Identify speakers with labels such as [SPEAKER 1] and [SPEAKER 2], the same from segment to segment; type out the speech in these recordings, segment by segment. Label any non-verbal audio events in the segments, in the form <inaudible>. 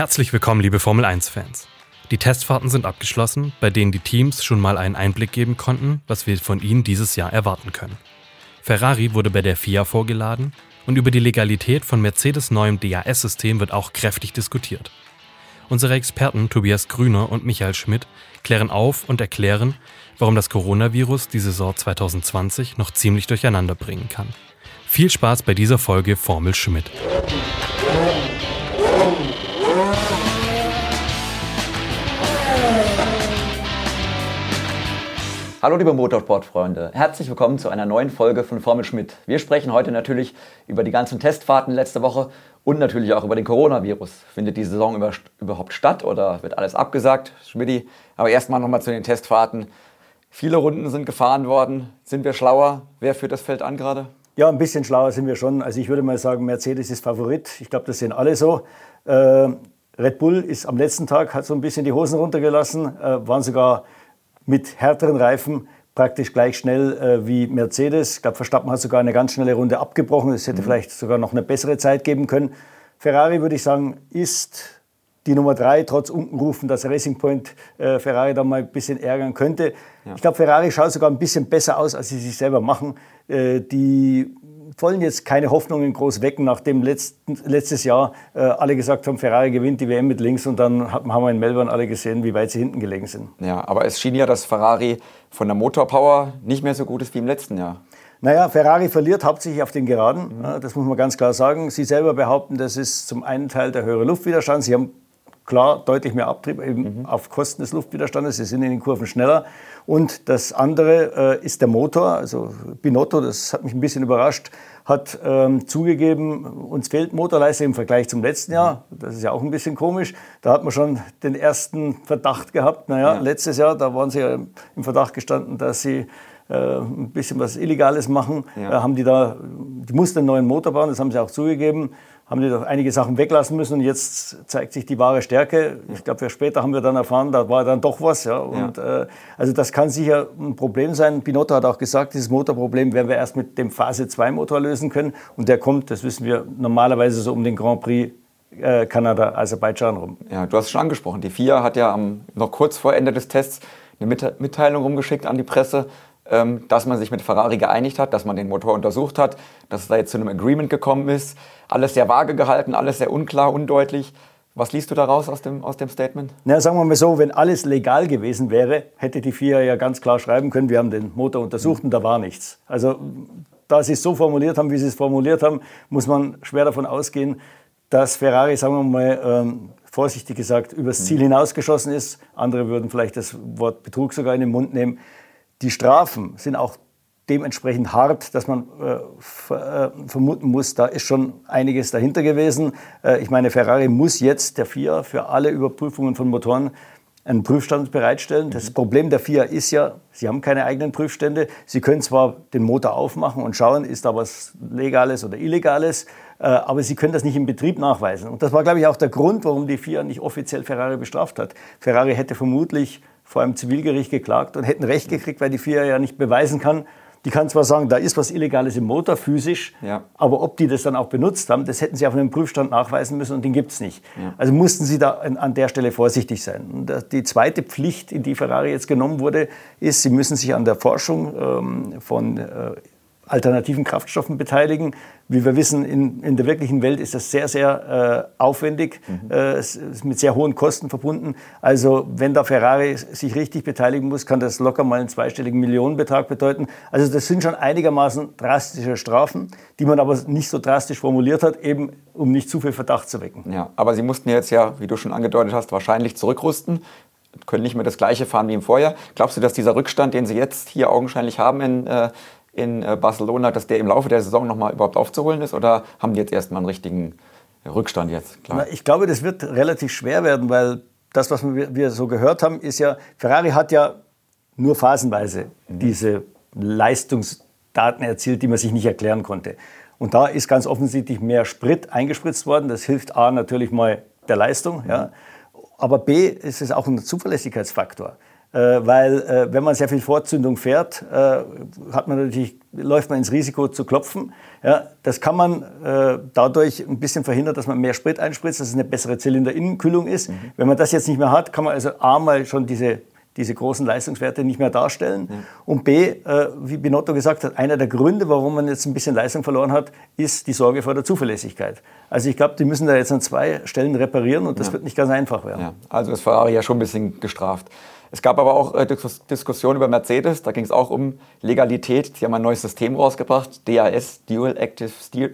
[SPEAKER 1] Herzlich willkommen, liebe Formel 1-Fans. Die Testfahrten sind abgeschlossen, bei denen die Teams schon mal einen Einblick geben konnten, was wir von ihnen dieses Jahr erwarten können. Ferrari wurde bei der FIA vorgeladen und über die Legalität von Mercedes neuem DAS-System wird auch kräftig diskutiert. Unsere Experten Tobias Grüner und Michael Schmidt klären auf und erklären, warum das Coronavirus die Saison 2020 noch ziemlich durcheinander bringen kann. Viel Spaß bei dieser Folge Formel Schmidt.
[SPEAKER 2] Hallo liebe Motorsportfreunde, herzlich willkommen zu einer neuen Folge von Formel Schmidt. Wir sprechen heute natürlich über die ganzen Testfahrten letzte Woche und natürlich auch über den Coronavirus. Findet die Saison über, überhaupt statt oder wird alles abgesagt? Schmidti, aber erstmal nochmal zu den Testfahrten. Viele Runden sind gefahren worden. Sind wir schlauer? Wer führt das Feld an gerade?
[SPEAKER 3] Ja, ein bisschen schlauer sind wir schon. Also ich würde mal sagen, Mercedes ist Favorit. Ich glaube, das sehen alle so. Äh, Red Bull ist am letzten Tag, hat so ein bisschen die Hosen runtergelassen, äh, waren sogar mit härteren Reifen praktisch gleich schnell äh, wie Mercedes. Ich glaube, Verstappen hat sogar eine ganz schnelle Runde abgebrochen. Es hätte mhm. vielleicht sogar noch eine bessere Zeit geben können. Ferrari, würde ich sagen, ist die Nummer drei, trotz Unkenrufen, dass Racing Point äh, Ferrari da mal ein bisschen ärgern könnte. Ja. Ich glaube, Ferrari schaut sogar ein bisschen besser aus, als sie sich selber machen. Äh, die wollen jetzt keine Hoffnungen groß wecken, nachdem letzten, letztes Jahr äh, alle gesagt haben, Ferrari gewinnt die WM mit links und dann haben wir in Melbourne alle gesehen, wie weit sie hinten gelegen sind.
[SPEAKER 2] Ja, aber es schien ja, dass Ferrari von der Motorpower nicht mehr so gut ist wie im letzten Jahr.
[SPEAKER 3] Naja, Ferrari verliert hauptsächlich auf den Geraden, mhm. das muss man ganz klar sagen. Sie selber behaupten, das ist zum einen Teil der höhere Luftwiderstand. Sie haben klar deutlich mehr Abtrieb eben mhm. auf Kosten des Luftwiderstandes. Sie sind in den Kurven schneller. Und das andere äh, ist der Motor. Also Binotto, das hat mich ein bisschen überrascht, hat ähm, zugegeben, uns fehlt Motorleistung im Vergleich zum letzten Jahr. Das ist ja auch ein bisschen komisch. Da hat man schon den ersten Verdacht gehabt. Naja, ja. letztes Jahr, da waren sie ja im Verdacht gestanden, dass sie äh, ein bisschen was Illegales machen. Ja. Äh, haben die da, die mussten einen neuen Motor bauen, das haben sie auch zugegeben haben die doch einige Sachen weglassen müssen und jetzt zeigt sich die wahre Stärke. Ich glaube, später haben wir dann erfahren, da war dann doch was. Ja. Und, ja. Äh, also das kann sicher ein Problem sein. Pinotto hat auch gesagt, dieses Motorproblem werden wir erst mit dem Phase 2 Motor lösen können. Und der kommt, das wissen wir, normalerweise so um den Grand Prix äh, Kanada, Aserbaidschan rum.
[SPEAKER 2] Ja, du hast es schon angesprochen. Die FIA hat ja am, noch kurz vor Ende des Tests eine Mitteilung rumgeschickt an die Presse, dass man sich mit Ferrari geeinigt hat, dass man den Motor untersucht hat, dass es da jetzt zu einem Agreement gekommen ist. Alles sehr vage gehalten, alles sehr unklar, undeutlich. Was liest du daraus aus dem, aus dem Statement?
[SPEAKER 3] Na, sagen wir mal so, wenn alles legal gewesen wäre, hätte die FIA ja ganz klar schreiben können, wir haben den Motor untersucht und da war nichts. Also da sie es so formuliert haben, wie sie es formuliert haben, muss man schwer davon ausgehen, dass Ferrari, sagen wir mal, ähm, vorsichtig gesagt, übers Ziel hinausgeschossen ist. Andere würden vielleicht das Wort Betrug sogar in den Mund nehmen. Die Strafen sind auch dementsprechend hart, dass man äh, äh, vermuten muss, da ist schon einiges dahinter gewesen. Äh, ich meine, Ferrari muss jetzt der FIA für alle Überprüfungen von Motoren einen Prüfstand bereitstellen. Das mhm. Problem der FIA ist ja, sie haben keine eigenen Prüfstände. Sie können zwar den Motor aufmachen und schauen, ist da was Legales oder Illegales, äh, aber sie können das nicht im Betrieb nachweisen. Und das war, glaube ich, auch der Grund, warum die FIA nicht offiziell Ferrari bestraft hat. Ferrari hätte vermutlich vor einem Zivilgericht geklagt und hätten Recht gekriegt, weil die FIA ja nicht beweisen kann. Die kann zwar sagen, da ist was Illegales im Motor, physisch, ja. aber ob die das dann auch benutzt haben, das hätten sie auf einem Prüfstand nachweisen müssen und den gibt es nicht. Ja. Also mussten sie da an der Stelle vorsichtig sein. Und die zweite Pflicht, in die Ferrari jetzt genommen wurde, ist, sie müssen sich an der Forschung ähm, von äh, alternativen Kraftstoffen beteiligen. Wie wir wissen, in, in der wirklichen Welt ist das sehr, sehr äh, aufwendig, mhm. äh, mit sehr hohen Kosten verbunden. Also wenn da Ferrari sich richtig beteiligen muss, kann das locker mal einen zweistelligen Millionenbetrag bedeuten. Also das sind schon einigermaßen drastische Strafen, die man aber nicht so drastisch formuliert hat, eben um nicht zu viel Verdacht zu wecken.
[SPEAKER 2] Ja, aber Sie mussten jetzt ja, wie du schon angedeutet hast, wahrscheinlich zurückrüsten können nicht mehr das gleiche fahren wie im Vorjahr. Glaubst du, dass dieser Rückstand, den Sie jetzt hier augenscheinlich haben in, äh, in äh, Barcelona, dass der im Laufe der Saison nochmal überhaupt aufzuholen ist? Oder haben die jetzt erstmal einen richtigen Rückstand jetzt?
[SPEAKER 3] Klar. Ich glaube, das wird relativ schwer werden, weil das, was wir, so gehört haben, ist ja, Ferrari hat ja nur phasenweise mhm. diese Leistungsdaten erzielt, die man sich nicht erklären konnte. Und da ist ganz offensichtlich mehr Sprit eingespritzt worden. Das hilft A natürlich mal der Leistung, mhm. ja. aber B ist es auch ein Zuverlässigkeitsfaktor. Äh, weil äh, wenn man sehr viel Vorzündung fährt, äh, hat man natürlich, läuft man ins Risiko zu klopfen. Ja, das kann man dadurch ein bisschen verhindern, dass man mehr Sprit einspritzt, dass es eine bessere Zylinderinnenkühlung ist. Mhm. Wenn man das jetzt nicht mehr hat, kann man also A mal schon diese diese großen Leistungswerte nicht mehr darstellen. Ja. Und B, wie Binotto gesagt hat, einer der Gründe, warum man jetzt ein bisschen Leistung verloren hat, ist die Sorge vor der Zuverlässigkeit. Also ich glaube, die müssen da jetzt an zwei Stellen reparieren und das ja. wird nicht ganz einfach werden.
[SPEAKER 2] Ja. Also ist Ferrari ja schon ein bisschen gestraft. Es gab aber auch äh, Diskussionen über Mercedes, da ging es auch um Legalität. Sie haben ein neues System rausgebracht, DAS, Dual Active Steer,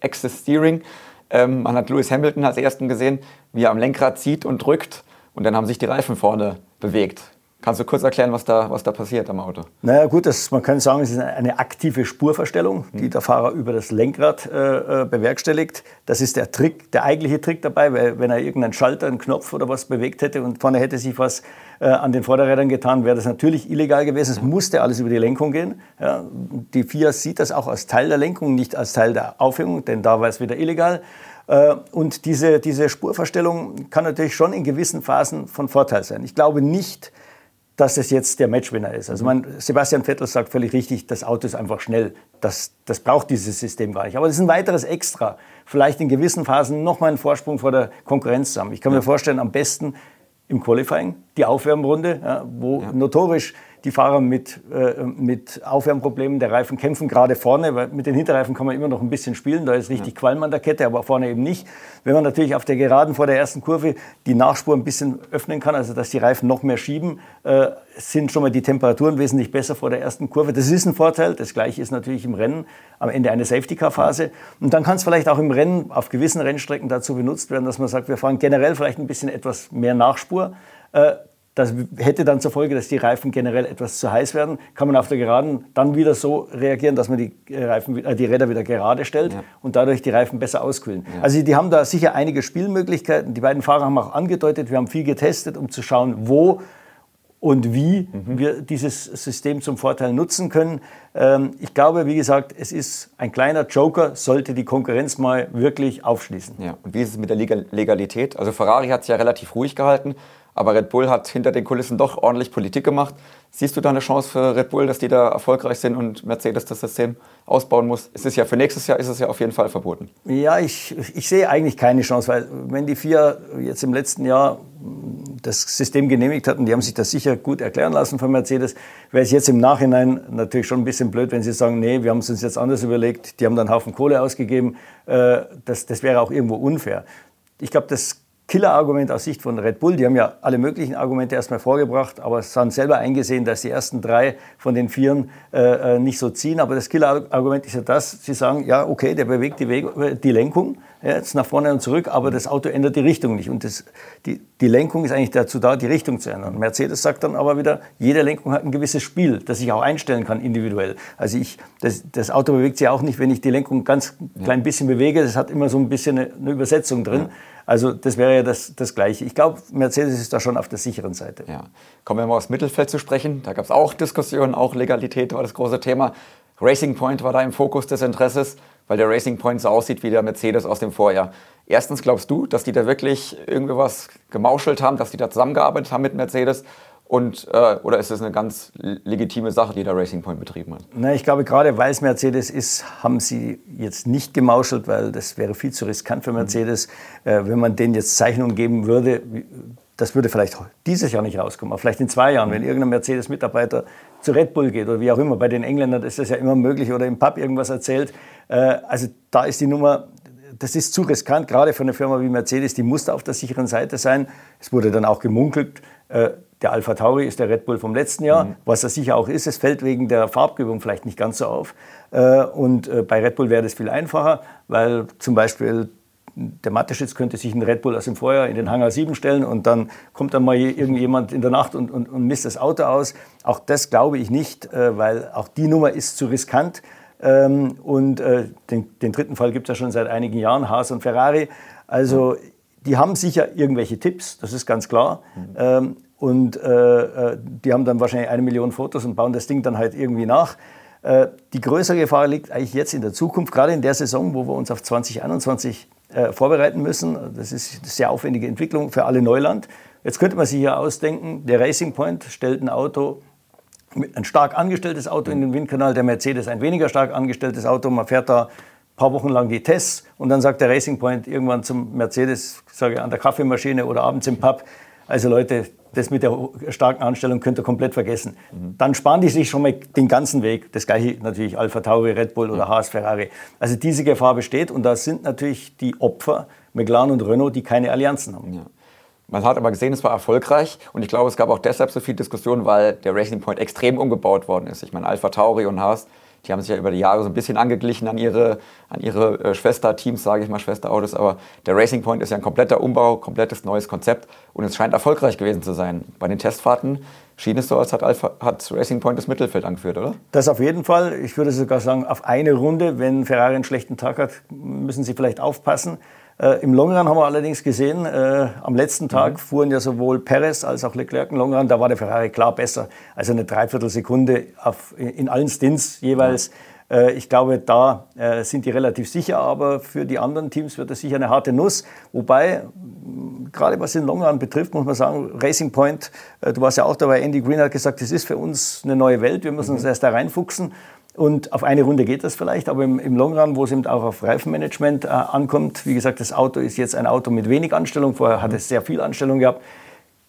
[SPEAKER 2] Access Steering. Ähm, man hat Lewis Hamilton als ersten gesehen, wie er am Lenkrad zieht und drückt und dann haben sich die Reifen vorne bewegt. Kannst du kurz erklären, was da, was da passiert am Auto?
[SPEAKER 3] Naja gut, das, man kann sagen, es ist eine aktive Spurverstellung, die hm. der Fahrer über das Lenkrad äh, äh, bewerkstelligt. Das ist der Trick, der eigentliche Trick dabei, weil wenn er irgendeinen Schalter, einen Knopf oder was bewegt hätte und vorne hätte sich was äh, an den Vorderrädern getan, wäre das natürlich illegal gewesen. Es musste alles über die Lenkung gehen. Ja, die FIA sieht das auch als Teil der Lenkung, nicht als Teil der Aufhängung, denn da war es wieder illegal. Äh, und diese, diese Spurverstellung kann natürlich schon in gewissen Phasen von Vorteil sein. Ich glaube nicht, dass es jetzt der Matchwinner ist. Also man, Sebastian Vettel sagt völlig richtig, das Auto ist einfach schnell. Das, das braucht dieses System gar nicht. Aber es ist ein weiteres Extra. Vielleicht in gewissen Phasen nochmal einen Vorsprung vor der Konkurrenz zu haben. Ich kann ja. mir vorstellen, am besten im Qualifying, die Aufwärmrunde, ja, wo ja. notorisch die Fahrer mit, äh, mit Aufwärmproblemen der Reifen kämpfen, gerade vorne, weil mit den Hinterreifen kann man immer noch ein bisschen spielen, da ist richtig ja. Qualm an der Kette, aber vorne eben nicht. Wenn man natürlich auf der Geraden vor der ersten Kurve die Nachspur ein bisschen öffnen kann, also dass die Reifen noch mehr schieben, äh, sind schon mal die Temperaturen wesentlich besser vor der ersten Kurve. Das ist ein Vorteil. Das gleiche ist natürlich im Rennen am Ende eine Safety-Car-Phase. Und dann kann es vielleicht auch im Rennen auf gewissen Rennstrecken dazu benutzt werden, dass man sagt, wir fahren generell vielleicht ein bisschen etwas mehr Nachspur. Äh, das hätte dann zur Folge, dass die Reifen generell etwas zu heiß werden. Kann man auf der Geraden dann wieder so reagieren, dass man die, Reifen, äh, die Räder wieder gerade stellt ja. und dadurch die Reifen besser auskühlen. Ja. Also die haben da sicher einige Spielmöglichkeiten. Die beiden Fahrer haben auch angedeutet, wir haben viel getestet, um zu schauen, wo und wie mhm. wir dieses System zum Vorteil nutzen können. Ähm, ich glaube, wie gesagt, es ist ein kleiner Joker, sollte die Konkurrenz mal wirklich aufschließen.
[SPEAKER 2] Ja. Und wie ist es mit der Legalität? Also Ferrari hat es ja relativ ruhig gehalten. Aber Red Bull hat hinter den Kulissen doch ordentlich Politik gemacht. Siehst du da eine Chance für Red Bull, dass die da erfolgreich sind und Mercedes das System ausbauen muss? Es ist ja für nächstes Jahr ist es ja auf jeden Fall verboten.
[SPEAKER 3] Ja, ich, ich sehe eigentlich keine Chance, weil wenn die vier jetzt im letzten Jahr das System genehmigt hatten, die haben sich das sicher gut erklären lassen von Mercedes, wäre es jetzt im Nachhinein natürlich schon ein bisschen blöd, wenn sie sagen, nee, wir haben es uns jetzt anders überlegt, die haben dann einen Haufen Kohle ausgegeben. Äh, das, das wäre auch irgendwo unfair. Ich glaube, das Killer-Argument aus Sicht von Red Bull. Die haben ja alle möglichen Argumente erstmal vorgebracht, aber es haben selber eingesehen, dass die ersten drei von den Vieren äh, äh, nicht so ziehen. Aber das Killer-Argument ist ja das, sie sagen, ja, okay, der bewegt die, Weg, die Lenkung ja, jetzt nach vorne und zurück, aber das Auto ändert die Richtung nicht. Und das, die, die Lenkung ist eigentlich dazu da, die Richtung zu ändern. Mercedes sagt dann aber wieder, jede Lenkung hat ein gewisses Spiel, das ich auch einstellen kann individuell. Also ich, das, das Auto bewegt sich auch nicht, wenn ich die Lenkung ganz klein bisschen bewege. Das hat immer so ein bisschen eine, eine Übersetzung drin. Ja. Also das wäre ja das, das Gleiche. Ich glaube, Mercedes ist da schon auf der sicheren Seite.
[SPEAKER 2] Ja. Kommen wir mal aufs Mittelfeld zu sprechen. Da gab es auch Diskussionen, auch Legalität war das große Thema. Racing Point war da im Fokus des Interesses, weil der Racing Point so aussieht wie der Mercedes aus dem Vorjahr. Erstens glaubst du, dass die da wirklich irgendwie was gemauschelt haben, dass die da zusammengearbeitet haben mit Mercedes? Und, äh, oder ist das eine ganz legitime Sache, die der Racing Point betrieben hat?
[SPEAKER 3] Na, ich glaube, gerade weil es Mercedes ist, haben sie jetzt nicht gemauschelt, weil das wäre viel zu riskant für Mercedes. Mhm. Äh, wenn man denen jetzt Zeichnungen geben würde, das würde vielleicht dieses Jahr nicht rauskommen, aber vielleicht in zwei Jahren, wenn mhm. irgendein Mercedes-Mitarbeiter zu Red Bull geht oder wie auch immer. Bei den Engländern ist das ja immer möglich oder im Pub irgendwas erzählt. Äh, also da ist die Nummer, das ist zu riskant, gerade für eine Firma wie Mercedes, die muss da auf der sicheren Seite sein. Es wurde dann auch gemunkelt, äh, der Alpha Tauri ist der Red Bull vom letzten Jahr, mhm. was er sicher auch ist. Es fällt wegen der Farbgebung vielleicht nicht ganz so auf. Äh, und äh, bei Red Bull wäre das viel einfacher, weil zum Beispiel der Mateschitz könnte sich einen Red Bull aus dem Vorjahr in den Hangar 7 stellen und dann kommt dann mal irgendjemand in der Nacht und, und, und misst das Auto aus. Auch das glaube ich nicht, äh, weil auch die Nummer ist zu riskant. Ähm, und den, den dritten Fall gibt es ja schon seit einigen Jahren, Haas und Ferrari. Also die haben sicher irgendwelche Tipps, das ist ganz klar. Mhm. Ähm, und äh, äh, die haben dann wahrscheinlich eine Million Fotos und bauen das Ding dann halt irgendwie nach. Äh, die größere Gefahr liegt eigentlich jetzt in der Zukunft, gerade in der Saison, wo wir uns auf 2021 äh, vorbereiten müssen. Das ist eine sehr aufwendige Entwicklung für alle Neuland. Jetzt könnte man sich ja ausdenken, der Racing Point stellt ein Auto, ein stark angestelltes Auto in den Windkanal, der Mercedes ein weniger stark angestelltes Auto. Man fährt da paar Wochen lang die Tests und dann sagt der Racing Point irgendwann zum Mercedes, sage an der Kaffeemaschine oder abends im Pub, also Leute, das mit der starken Anstellung könnt ihr komplett vergessen. Mhm. Dann sparen die sich schon mal den ganzen Weg. Das gleiche natürlich Alpha Tauri, Red Bull oder Haas, Ferrari. Also diese Gefahr besteht und da sind natürlich die Opfer, McLaren und Renault, die keine Allianzen haben. Ja.
[SPEAKER 2] Man hat aber gesehen, es war erfolgreich und ich glaube, es gab auch deshalb so viel Diskussion, weil der Racing Point extrem umgebaut worden ist. Ich meine, Alpha Tauri und Haas, die haben sich ja über die Jahre so ein bisschen angeglichen an ihre, an ihre äh, Schwesterteams, sage ich mal, Schwesterautos, aber der Racing Point ist ja ein kompletter Umbau, komplettes neues Konzept und es scheint erfolgreich gewesen zu sein. Bei den Testfahrten schien es so, als hat, Alpha, hat Racing Point das Mittelfeld angeführt, oder?
[SPEAKER 3] Das auf jeden Fall. Ich würde sogar sagen, auf eine Runde, wenn Ferrari einen schlechten Tag hat, müssen sie vielleicht aufpassen. Äh, Im Longrun haben wir allerdings gesehen, äh, am letzten Tag mhm. fuhren ja sowohl Perez als auch Leclerc im Longrun, da war der Ferrari klar besser. Also eine Dreiviertelsekunde auf, in allen Stints jeweils. Mhm. Äh, ich glaube, da äh, sind die relativ sicher, aber für die anderen Teams wird das sicher eine harte Nuss. Wobei, gerade was den Longrun betrifft, muss man sagen, Racing Point, äh, du warst ja auch dabei, Andy Green hat gesagt, das ist für uns eine neue Welt, wir müssen uns mhm. erst da reinfuchsen. Und auf eine Runde geht das vielleicht, aber im, im Long Run, wo es eben auch auf Reifenmanagement äh, ankommt, wie gesagt, das Auto ist jetzt ein Auto mit wenig Anstellung, vorher hat es sehr viel Anstellung gehabt,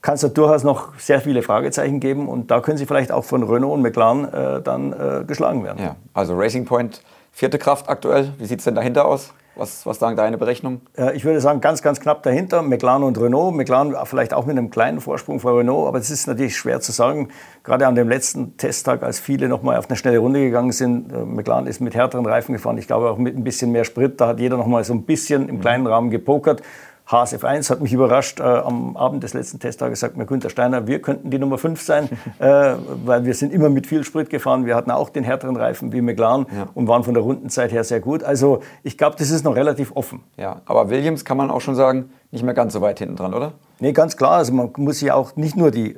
[SPEAKER 3] kann es da durchaus noch sehr viele Fragezeichen geben und da können sie vielleicht auch von Renault und McLaren äh, dann äh, geschlagen werden.
[SPEAKER 2] Ja, also Racing Point, vierte Kraft aktuell, wie sieht es denn dahinter aus? Was, was sagen deine Berechnungen?
[SPEAKER 3] Ich würde sagen, ganz, ganz knapp dahinter. McLaren und Renault. McLaren vielleicht auch mit einem kleinen Vorsprung vor Renault, aber es ist natürlich schwer zu sagen. Gerade an dem letzten Testtag, als viele nochmal auf eine schnelle Runde gegangen sind. Äh, McLaren ist mit härteren Reifen gefahren. Ich glaube auch mit ein bisschen mehr Sprit. Da hat jeder nochmal so ein bisschen im kleinen Rahmen gepokert. HSF 1 hat mich überrascht. Äh, am Abend des letzten Testtages sagt mir Günther Steiner, wir könnten die Nummer 5 sein, <laughs> äh, weil wir sind immer mit viel Sprit gefahren. Wir hatten auch den härteren Reifen wie McLaren ja. und waren von der Rundenzeit her sehr gut. Also ich glaube, das ist noch relativ offen.
[SPEAKER 2] Ja, aber Williams kann man auch schon sagen, nicht mehr ganz so weit hinten dran, oder?
[SPEAKER 3] Nee, ganz klar. Also man muss sich auch nicht nur die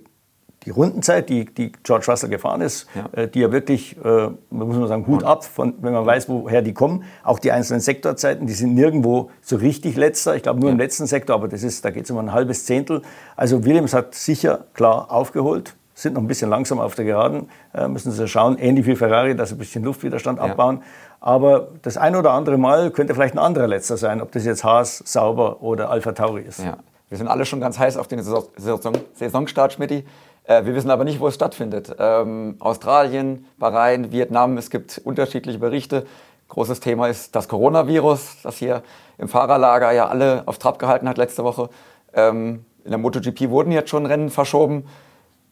[SPEAKER 3] die Rundenzeit, die, die George Russell gefahren ist, ja. Äh, die ja wirklich, äh, muss man sagen, Hut ab, von, wenn man weiß, woher die kommen. Auch die einzelnen Sektorzeiten, die sind nirgendwo so richtig letzter. Ich glaube nur ja. im letzten Sektor, aber das ist, da geht es um ein halbes Zehntel. Also Williams hat sicher klar aufgeholt, sind noch ein bisschen langsam auf der Geraden, äh, müssen sie schauen, ähnlich wie Ferrari, dass sie ein bisschen Luftwiderstand ja. abbauen. Aber das ein oder andere Mal könnte vielleicht ein anderer letzter sein, ob das jetzt Haas, Sauber oder Alpha Tauri ist.
[SPEAKER 2] Ja. Wir sind alle schon ganz heiß auf den Saison Saisonstart, Schmidt. Äh, wir wissen aber nicht, wo es stattfindet. Ähm, Australien, Bahrain, Vietnam, es gibt unterschiedliche Berichte. Großes Thema ist das Coronavirus, das hier im Fahrerlager ja alle auf Trab gehalten hat letzte Woche. Ähm, in der MotoGP wurden jetzt schon Rennen verschoben.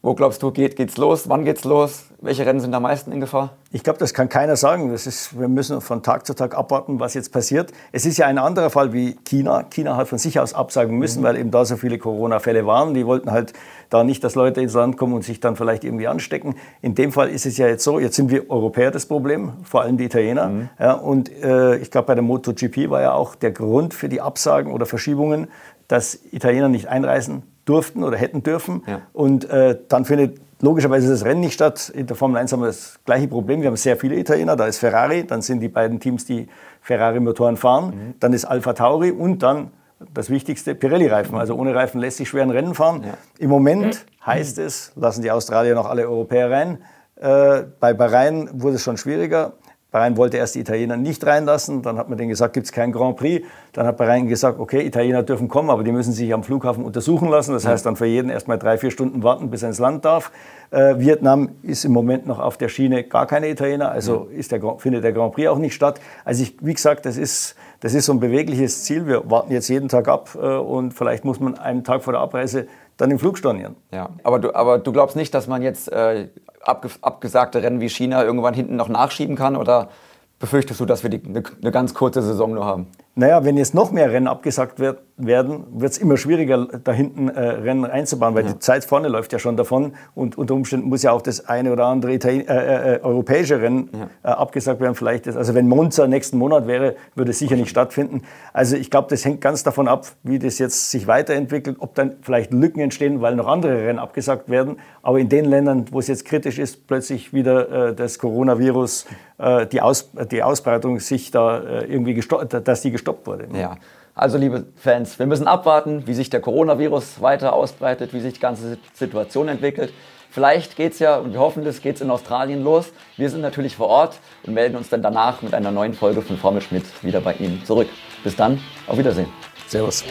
[SPEAKER 2] Wo glaubst du, geht, geht's los? Wann geht's los? Welche Rennen sind am meisten in Gefahr?
[SPEAKER 3] Ich glaube, das kann keiner sagen. Das ist, wir müssen von Tag zu Tag abwarten, was jetzt passiert. Es ist ja ein anderer Fall wie China. China hat von sich aus absagen müssen, mhm. weil eben da so viele Corona-Fälle waren. Die wollten halt da nicht, dass Leute ins Land kommen und sich dann vielleicht irgendwie anstecken. In dem Fall ist es ja jetzt so, jetzt sind wir Europäer das Problem, vor allem die Italiener. Mhm. Ja, und äh, ich glaube, bei der MotoGP war ja auch der Grund für die Absagen oder Verschiebungen, dass Italiener nicht einreisen durften oder hätten dürfen. Ja. Und äh, dann findet logischerweise das Rennen nicht statt. In der Formel 1 haben wir das gleiche Problem. Wir haben sehr viele Italiener. Da ist Ferrari, dann sind die beiden Teams, die Ferrari-Motoren fahren. Mhm. Dann ist Alfa Tauri und dann das Wichtigste, Pirelli-Reifen. Also ohne Reifen lässt sich schwer ein Rennen fahren. Ja. Im Moment heißt es, lassen die Australier noch alle Europäer rein. Äh, bei Bahrain wurde es schon schwieriger. Bahrain wollte erst die Italiener nicht reinlassen, dann hat man denen gesagt, gibt es kein Grand Prix. Dann hat Bahrain gesagt, okay, Italiener dürfen kommen, aber die müssen sich am Flughafen untersuchen lassen. Das heißt dann für jeden erst mal drei, vier Stunden warten, bis er ins Land darf. Äh, Vietnam ist im Moment noch auf der Schiene gar keine Italiener, also der, findet der Grand Prix auch nicht statt. Also ich, wie gesagt, das ist, das ist so ein bewegliches Ziel. Wir warten jetzt jeden Tag ab äh, und vielleicht muss man einen Tag vor der Abreise dann im Flug stornieren.
[SPEAKER 2] Ja, aber du, aber du glaubst nicht, dass man jetzt äh, abgesagte Rennen wie China irgendwann hinten noch nachschieben kann? Oder befürchtest du, dass wir eine, eine ganz kurze Saison nur haben?
[SPEAKER 3] Naja, wenn jetzt noch mehr Rennen abgesagt wird, werden, wird es immer schwieriger, da hinten äh, Rennen einzubauen, weil ja. die Zeit vorne läuft ja schon davon und unter Umständen muss ja auch das eine oder andere Italien äh, äh, äh, europäische Rennen ja. Äh, abgesagt werden. Vielleicht ist, also wenn Monza nächsten Monat wäre, würde es sicher nicht stattfinden. Also ich glaube, das hängt ganz davon ab, wie das jetzt sich weiterentwickelt, ob dann vielleicht Lücken entstehen, weil noch andere Rennen abgesagt werden. Aber in den Ländern, wo es jetzt kritisch ist, plötzlich wieder äh, das Coronavirus, die, Aus, die Ausbreitung sich da irgendwie gestoppt, dass die gestoppt wurde.
[SPEAKER 2] Ja. Also liebe Fans, wir müssen abwarten, wie sich der Coronavirus weiter ausbreitet, wie sich die ganze Situation entwickelt. Vielleicht geht es ja, und wir hoffen, es geht in Australien los. Wir sind natürlich vor Ort und melden uns dann danach mit einer neuen Folge von Formel Schmidt wieder bei Ihnen zurück. Bis dann, auf Wiedersehen.
[SPEAKER 3] Servus.